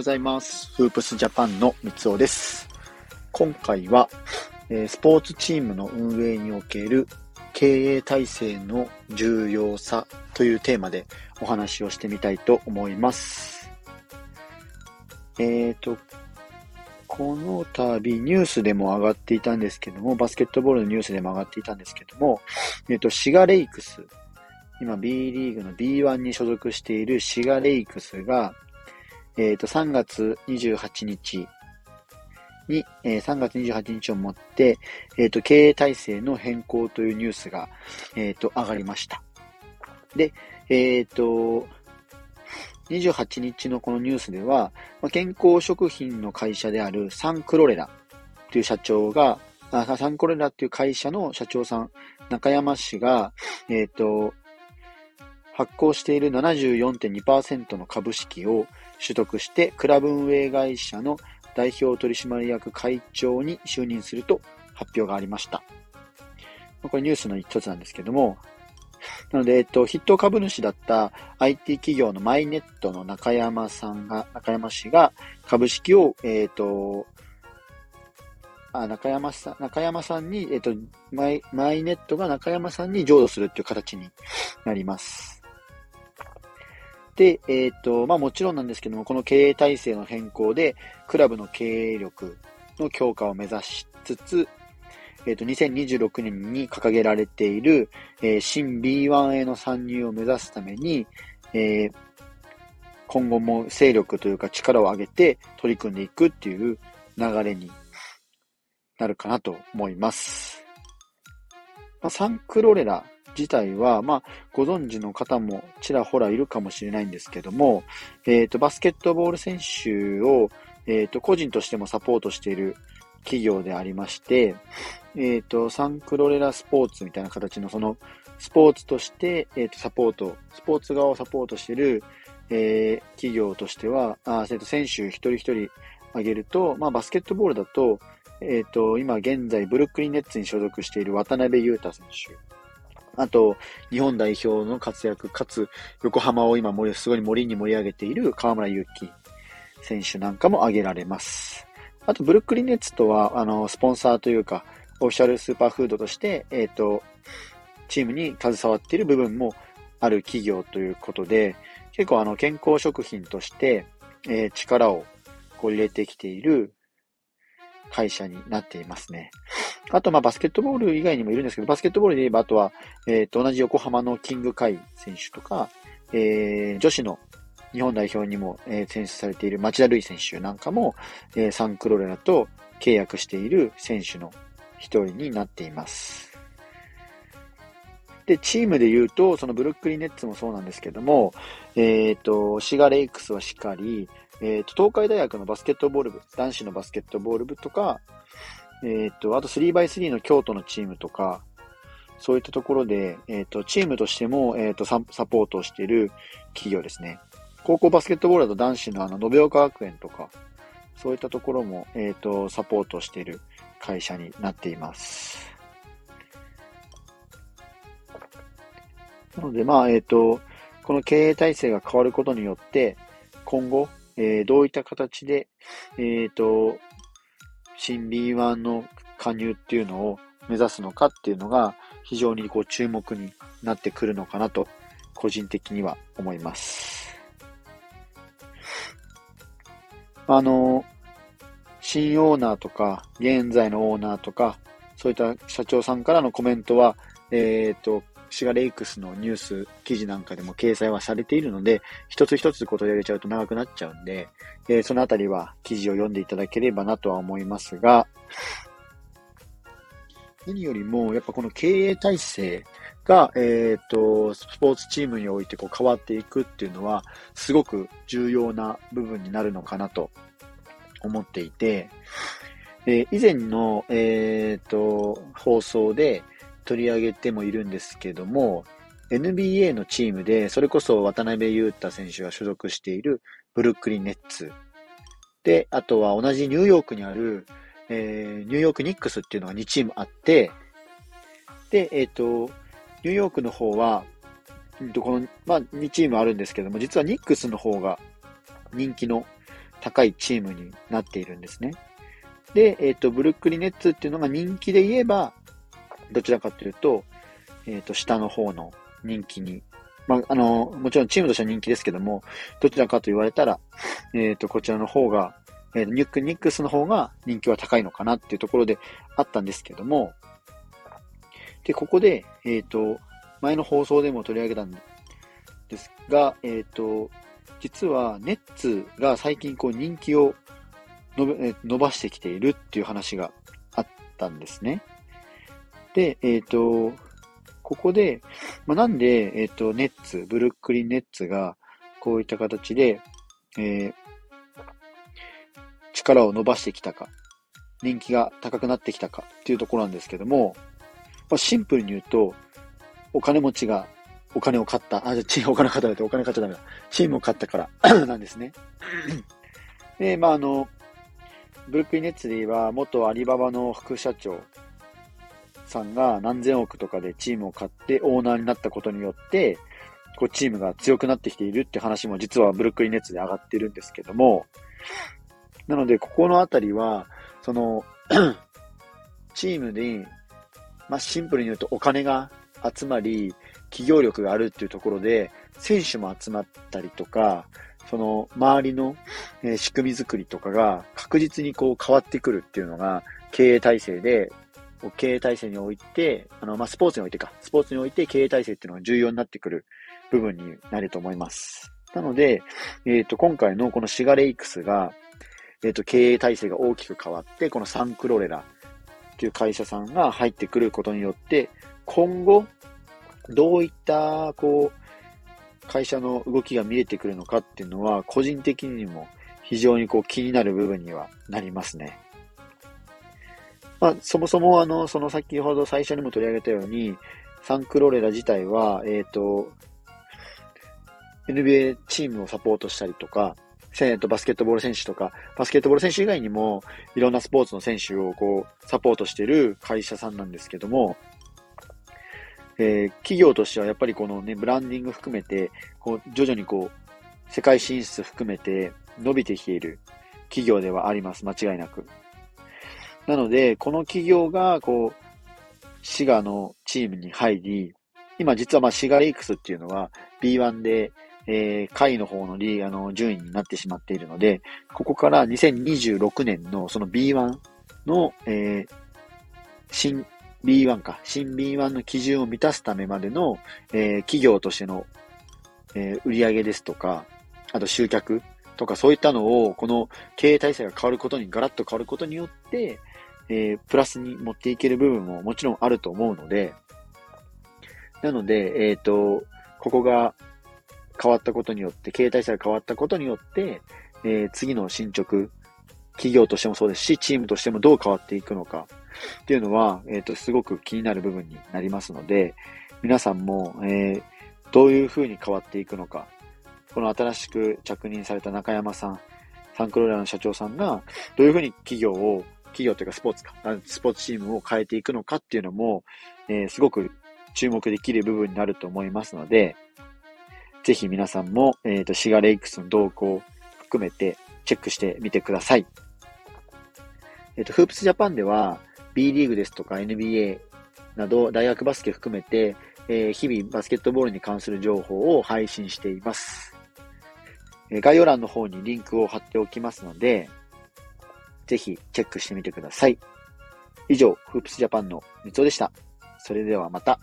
ございます。フープスジャパンの三尾です。今回は、えスポーツチームの運営における経営体制の重要さというテーマでお話をしてみたいと思います。えっ、ー、と、この度ニュースでも上がっていたんですけども、バスケットボールのニュースでも上がっていたんですけども、えっ、ー、と、シガレイクス、今 B リーグの B1 に所属しているシガレイクスが、えっ、ー、と、3月28日に、えー、3月28日をもって、えっ、ー、と、経営体制の変更というニュースが、えっ、と、上がりました。で、えっ、と、28日のこのニュースでは、ま、健康食品の会社であるサンクロレラという社長が、あサンクロレラっていう会社の社長さん、中山氏が、えっ、と、発行している74.2%の株式を取得して、クラブ運営会社の代表取締役会長に就任すると発表がありました。これニュースの一つなんですけども、なので、えっと、筆頭株主だった IT 企業のマイネットの中山さんが、中山氏が株式を、えっと、あ、中山さん、中山さんに、えっと、マイ、マイネットが中山さんに譲渡するっていう形になります。で、えっ、と、まあもちろんなんですけども、この経営体制の変更で、クラブの経営力の強化を目指しつつ、えっ、と、2026年に掲げられている、えー、新 B1 への参入を目指すために、えー、今後も勢力というか力を上げて取り組んでいくっていう流れになるかなと思います。まあ、サンクロレラ自体は、まあ、ご存知の方もちらほらいるかもしれないんですけども、えっ、ー、と、バスケットボール選手を、えっ、ー、と、個人としてもサポートしている企業でありまして、えっ、ー、と、サンクロレラスポーツみたいな形のその、スポーツとして、えっ、と、サポート、スポーツ側をサポートしている、え企業としては、あ選手一人一人挙げると、まあ、バスケットボールだと、えっ、と、今現在、ブルックリンネッツに所属している渡辺裕太選手。あと、日本代表の活躍、かつ、横浜を今、すごい森に盛り上げている河村勇輝選手なんかも挙げられます。あと、ブルックリンネッツとは、あの、スポンサーというか、オフィシャルスーパーフードとして、えっ、ー、と、チームに携わっている部分もある企業ということで、結構あの、健康食品として、えー、力をこう入れてきている会社になっていますね。あと、まあ、バスケットボール以外にもいるんですけど、バスケットボールで言えば、あとは、えっ、ー、と、同じ横浜のキングカイ選手とか、えー、女子の日本代表にも、えー、選出されている町田瑠唯選手なんかも、えー、サンクロレラと契約している選手の一人になっています。で、チームで言うと、そのブルックリンネッツもそうなんですけども、えっ、ー、と、シガレイクスはしっかり、えっ、ー、と、東海大学のバスケットボール部、男子のバスケットボール部とか、えっ、と、あと 3x3 の京都のチームとか、そういったところで、えっ、と、チームとしても、えっ、とサ、サポートをしている企業ですね。高校バスケットボールだと男子のあの、延岡学園とか、そういったところも、えっ、と、サポートしている会社になっています。なので、まあ、えっ、と、この経営体制が変わることによって、今後、えー、どういった形で、えっ、と、新 B1 の加入っていうのを目指すのかっていうのが非常にこう注目になってくるのかなと個人的には思います。あの、新オーナーとか、現在のオーナーとか、そういった社長さんからのコメントは、えっ、ー、と、シガレイクスのニュース記事なんかでも掲載はされているので、一つ一つことをやれちゃうと長くなっちゃうんで、えー、そのあたりは記事を読んでいただければなとは思いますが、何よりも、やっぱこの経営体制が、えっ、ー、と、スポーツチームにおいてこう変わっていくっていうのは、すごく重要な部分になるのかなと思っていて、えー、以前の、えっ、ー、と、放送で、取り上げてもいるんですけども、NBA のチームで、それこそ渡辺裕太選手が所属しているブルックリンネッツ。で、あとは同じニューヨークにある、えー、ニューヨークニックスっていうのが2チームあって、で、えっ、ー、と、ニューヨークの方は、この、まあ、2チームあるんですけども、実はニックスの方が人気の高いチームになっているんですね。で、えっ、ー、と、ブルックリンネッツっていうのが人気で言えば、どちらかというと、えっ、ー、と、下の方の人気に、まあ、あの、もちろんチームとしては人気ですけども、どちらかと言われたら、えっ、ー、と、こちらの方が、えー、ニュック、ニックスの方が人気は高いのかなっていうところであったんですけども、で、ここで、えっ、と、前の放送でも取り上げたんですが、えっ、と、実はネッツが最近こう人気を伸ばしてきているっていう話があったんですね。で、えっ、ー、と、ここで、まあ、なんで、えっ、ー、と、ネッツ、ブルックリンネッツがこういった形で、えー、力を伸ばしてきたか、人気が高くなってきたかっていうところなんですけども、まあ、シンプルに言うと、お金持ちがお金を買った。あ、じゃチームお金買ったらお金買っちゃダメだ。チームを買ったから なんですね。で、まあ、あの、ブルックリンネッツで言えば、元アリババの副社長さんが何千億とかでチームを買ってオーナーになったことによって、こうチームが強くなってきているって話も実はブルックリンネッツで上がってるんですけども、なので、ここのあたりは、その チームで、まあ、シンプルに言うとお金が集まり、企業力があるっていうところで、選手も集まったりとか、その周りの、え仕組み作りとかが確実にこう変わってくるっていうのが経営体制で、経営体制において、あの、まあ、スポーツにおいてか、スポーツにおいて経営体制っていうのが重要になってくる部分になると思います。なので、えっ、ー、と、今回のこのシガレイクスが、えっ、ー、と、経営体制が大きく変わって、このサンクロレラっていう会社さんが入ってくることによって、今後、どういった、こう、会社の動きが見えてくるのかっていうのは、個人的にも非常にこう気になる部分にはなりますね。まあ、そもそもあの、その先ほど最初にも取り上げたように、サンクロレラ自体は、えっ、ー、と、NBA チームをサポートしたりとか、えとバスケットボール選手とか、バスケットボール選手以外にも、いろんなスポーツの選手をこう、サポートしてる会社さんなんですけども、えー、企業としてはやっぱりこのね、ブランディング含めて、こう、徐々にこう、世界進出含めて伸びてきている企業ではあります。間違いなく。なので、この企業が、こう、シガのチームに入り、今実はまあシガレイクスっていうのは B1 で、えー、下位の方のリーあの順位になってしまっているので、ここから2026年のその B1 の、えー、新 B1 か、新 B1 の基準を満たすためまでの、えー、企業としての、えー、売上ですとか、あと集客とかそういったのを、この経営体制が変わることに、ガラッと変わることによって、えー、プラスに持っていける部分ももちろんあると思うので、なので、えっ、ー、と、ここが変わったことによって、経営体制が変わったことによって、えー、次の進捗、企業としてもそうですし、チームとしてもどう変わっていくのか、っていうのは、えっ、ー、と、すごく気になる部分になりますので、皆さんも、えー、どういう風に変わっていくのか、この新しく着任された中山さん、サンクローラーの社長さんが、どういう風に企業を、企業というかスポーツか、スポーツチームを変えていくのかっていうのも、えー、すごく注目できる部分になると思いますので、ぜひ皆さんも、えっ、ー、と、シガレイクスの動向を含めてチェックしてみてください。えっ、ー、と、フープスジャパンでは、B リーグですとか NBA など大学バスケ含めて、えー、日々バスケットボールに関する情報を配信しています。概要欄の方にリンクを貼っておきますので、ぜひチェックしてみてください。以上、フープスジャパンの三つおでした。それではまた。